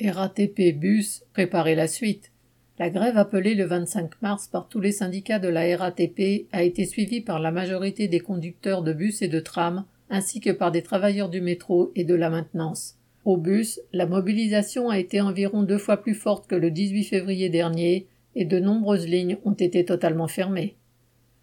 RATP Bus préparer la suite. La grève appelée le 25 mars par tous les syndicats de la RATP a été suivie par la majorité des conducteurs de bus et de trams, ainsi que par des travailleurs du métro et de la maintenance. Au bus, la mobilisation a été environ deux fois plus forte que le 18 février dernier et de nombreuses lignes ont été totalement fermées.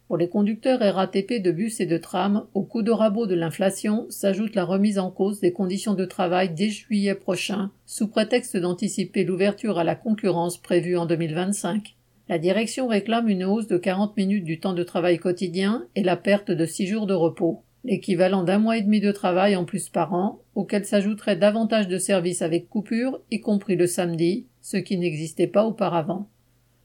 Pour les conducteurs RATP de bus et de tram, au coup de rabot de l'inflation s'ajoute la remise en cause des conditions de travail dès juillet prochain, sous prétexte d'anticiper l'ouverture à la concurrence prévue en 2025. La direction réclame une hausse de 40 minutes du temps de travail quotidien et la perte de 6 jours de repos, l'équivalent d'un mois et demi de travail en plus par an, auquel s'ajouterait davantage de services avec coupure, y compris le samedi, ce qui n'existait pas auparavant.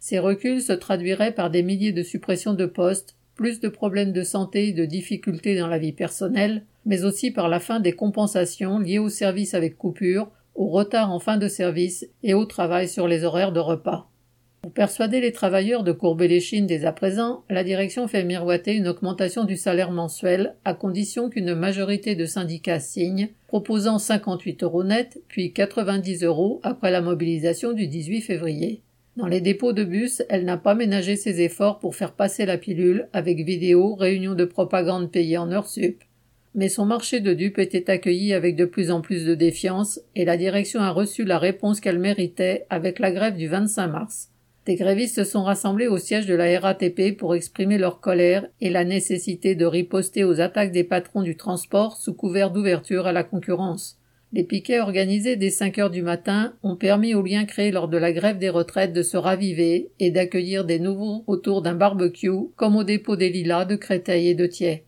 Ces reculs se traduiraient par des milliers de suppressions de postes, plus de problèmes de santé et de difficultés dans la vie personnelle, mais aussi par la fin des compensations liées aux services avec coupure, au retard en fin de service et au travail sur les horaires de repas. Pour persuader les travailleurs de courber les chines dès à présent, la direction fait miroiter une augmentation du salaire mensuel à condition qu'une majorité de syndicats signe, proposant 58 euros net, puis 90 euros après la mobilisation du 18 février. Dans les dépôts de bus, elle n'a pas ménagé ses efforts pour faire passer la pilule avec vidéo, réunion de propagande payée en heures sup. Mais son marché de dupes était accueilli avec de plus en plus de défiance et la direction a reçu la réponse qu'elle méritait avec la grève du 25 mars. Des grévistes se sont rassemblés au siège de la RATP pour exprimer leur colère et la nécessité de riposter aux attaques des patrons du transport sous couvert d'ouverture à la concurrence. Les piquets organisés dès 5 heures du matin ont permis aux liens créés lors de la grève des retraites de se raviver et d'accueillir des nouveaux autour d'un barbecue, comme au dépôt des Lilas de Créteil et de Thiers.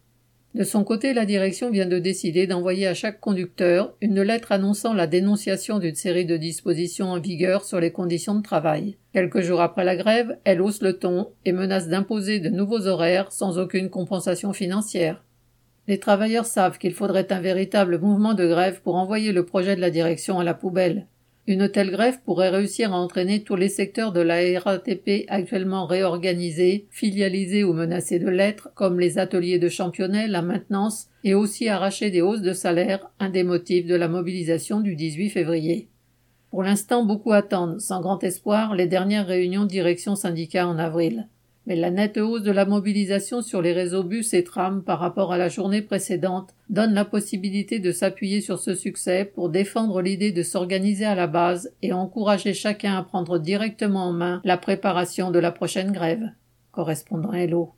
De son côté, la direction vient de décider d'envoyer à chaque conducteur une lettre annonçant la dénonciation d'une série de dispositions en vigueur sur les conditions de travail. Quelques jours après la grève, elle hausse le ton et menace d'imposer de nouveaux horaires sans aucune compensation financière. Les travailleurs savent qu'il faudrait un véritable mouvement de grève pour envoyer le projet de la direction à la poubelle. Une telle grève pourrait réussir à entraîner tous les secteurs de la RATP actuellement réorganisés, filialisés ou menacés de l'être, comme les ateliers de championnat, la maintenance, et aussi arracher des hausses de salaire, un des motifs de la mobilisation du 18 février. Pour l'instant, beaucoup attendent, sans grand espoir, les dernières réunions direction syndicat en avril mais la nette hausse de la mobilisation sur les réseaux bus et trams par rapport à la journée précédente donne la possibilité de s'appuyer sur ce succès pour défendre l'idée de s'organiser à la base et encourager chacun à prendre directement en main la préparation de la prochaine grève. Correspondant Hello.